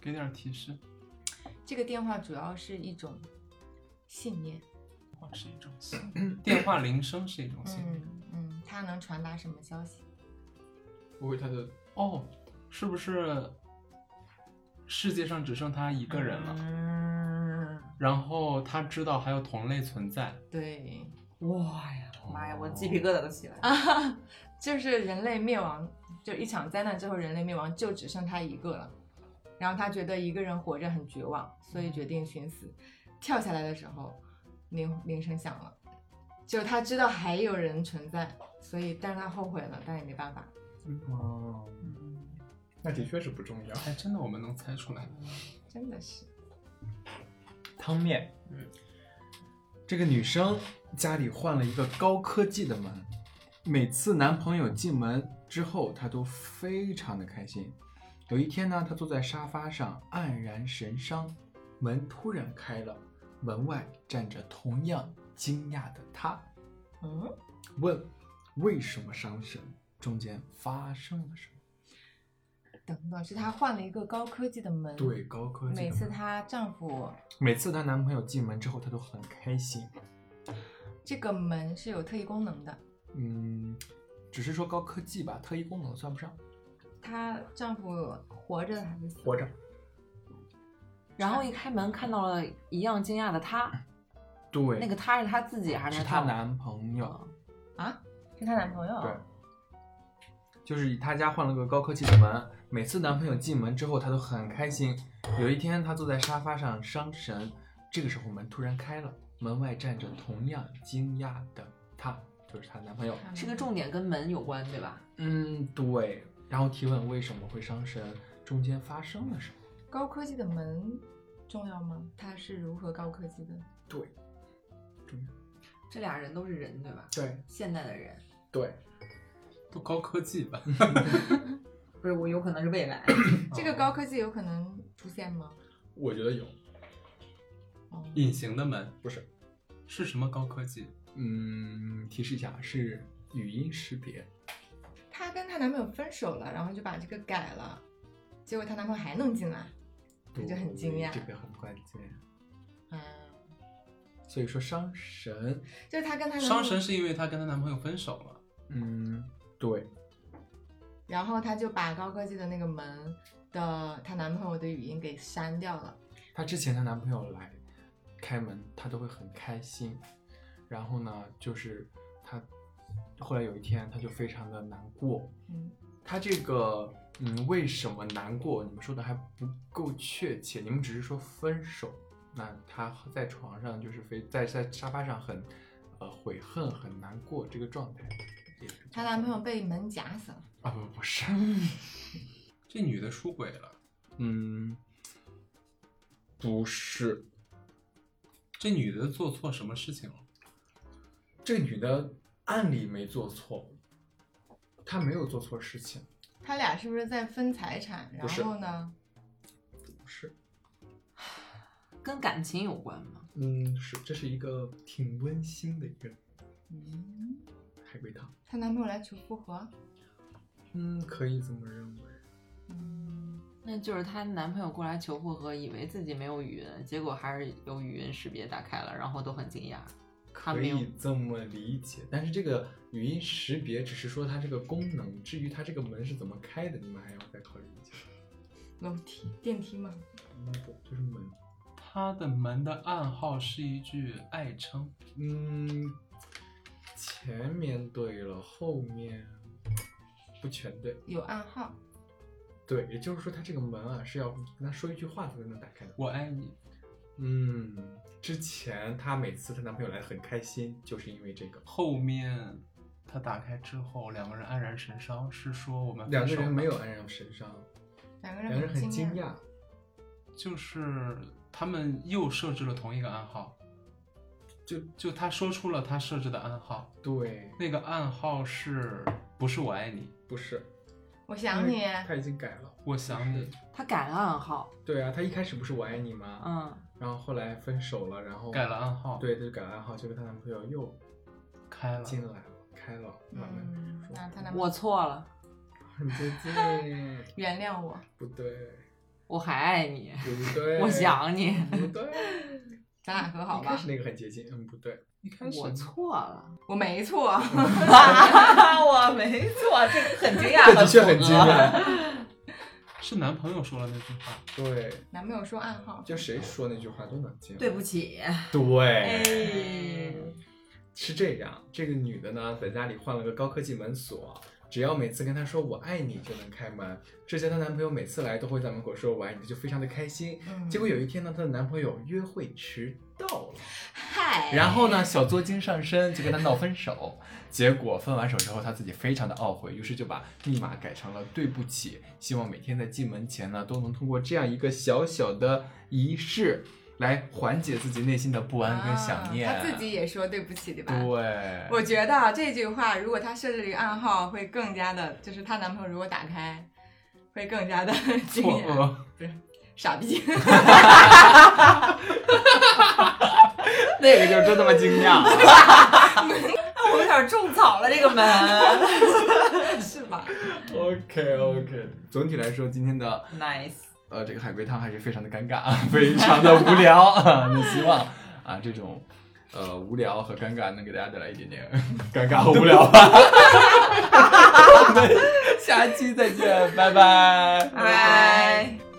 给点提示，这个电话主要是一种信念，话是一种信念，电话铃声是一种信念。嗯嗯，它能传达什么消息？不会他的哦，是不是世界上只剩他一个人了？嗯，然后他知道还有同类存在，对，哇呀，妈呀，我鸡皮疙瘩都起来了。啊，就是人类灭亡，就一场灾难之后，人类灭亡就只剩他一个了。然后他觉得一个人活着很绝望，所以决定寻死。跳下来的时候，铃铃声响了，就他知道还有人存在，所以但是他后悔了，但也没办法。哦，那的确是不重要。哎，真的我们能猜出来。真的是，汤面，嗯，这个女生家里换了一个高科技的门，每次男朋友进门之后，她都非常的开心。有一天呢，她坐在沙发上黯然神伤，门突然开了，门外站着同样惊讶的她，嗯，问为什么伤神，中间发生了什么？等等，是她换了一个高科技的门。对，，高科技。每次她丈夫每次她男朋友进门之后，她都很开心。这个门是有特异功能的，嗯，只是说高科技吧，特异功能算不上。她丈夫活着还是死？活着，然后一开门看到了一样惊讶的他，对，那个他是他自己还是她她男朋友，啊？是她男朋友？对，就是她家换了个高科技的门，每次男朋友进门之后，她都很开心。有一天，她坐在沙发上伤神，这个时候门突然开了，门外站着同样惊讶的他，就是她男朋友。这个重点跟门有关，对吧？嗯，对。然后提问为什么会伤身，中间发生了什么？高科技的门重要吗？它是如何高科技的？对，重要。这俩人都是人，对吧？对现代的人，对，都高科技吧？不是我有可能是未来。这个高科技有可能出现吗？我觉得有。哦，隐形的门不是，是什么高科技？嗯，提示一下，是语音识别。她跟她男朋友分手了，然后就把这个改了，结果她男朋友还能进来，她就很惊讶。这个很关键。嗯，所以说伤神，就是她跟她男朋友伤神，是因为她跟她男朋友分手了。嗯，对，然后她就把高科技的那个门的她男朋友的语音给删掉了。她之前她男朋友来开门，她都会很开心。然后呢，就是他后来有一天，他就非常的难过。嗯，他这个嗯，为什么难过？你们说的还不够确切，你们只是说分手。那他在床上就是非在在沙发上很呃悔恨、很难过这个状态。她男朋友被门夹死了。啊不不是，这女的出轨了，嗯，不是，这女的做错什么事情了？这个女的按理没做错，她没有做错事情，他俩是不是在分财产？然不是后呢？不是，跟感情有关吗？嗯，是，这是一个挺温馨的一个嗯，海龟汤，她男朋友来求复合。嗯，可以这么认为，嗯，那就是她男朋友过来求复合，以为自己没有语音，结果还是有语音识别打开了，然后都很惊讶。他可以这么理解，但是这个语音识别只是说它这个功能，至于它这个门是怎么开的，你们还要再考虑一下。楼梯、电梯吗？嗯，不，就是门，它的门的暗号是一句爱称，嗯，前面对了，后面不全对。有暗号。对，也就是说，它这个门啊是要跟他说一句话才能打开的。我爱你。嗯，之前她每次她男朋友来很开心，就是因为这个。后面她打开之后，两个人黯然神伤，是说我们两个人没有黯然神伤，两个两个人很惊讶。讶。就是他们又设置了同一个暗号，就就他说出了他设置的暗号，对，那个暗号是不是我爱你？不是，我想你，他已经改了。我想你，他改了暗号，对啊，他一开始不是我爱你吗？嗯，然后后来分手了，然后改了暗号，对，他就改了暗号，结果她男朋友又开了。进来了，开了，慢慢嗯，说。那她男朋友我错了，很接近，原谅我，不对，我还爱你，不对，我想你，不对，咱俩和好吧一开始。那个很接近，嗯，不对，一开始我错了，我没错，我没错，这个很惊讶，这的确很惊讶。是男朋友说了那句话，对，男朋友说暗号，就谁说那句话都能接。对不起，对，哎，是这样。这个女的呢，在家里换了个高科技门锁，只要每次跟她说“我爱你”就能开门。之前她男朋友每次来都会在门口说“我爱你”，就非常的开心。嗯结果有一天呢，她的男朋友约会迟到了，嗨，然后呢，小作精上身，就跟他闹分手。结果分完手之后，他自己非常的懊悔，于是就把密码改成了“对不起”，希望每天在进门前呢，都能通过这样一个小小的仪式，来缓解自己内心的不安跟想念。啊他自己也说对不起，对吧？对，我觉得啊这句话，如果他设置了一个暗号，会更加的，就是她男朋友如果打开，会更加的惊错讶，愕。傻逼。那个就真他妈惊讶，我有点种草了这个门。是吧？OK OK，总体来说，今天的 nice，呃这个海龟汤还是非常的尴尬，非常的无聊啊。那希望啊这种呃无聊和尴尬能给大家带来一点点尴尬和无聊吧。我们下期再见，拜拜。拜拜。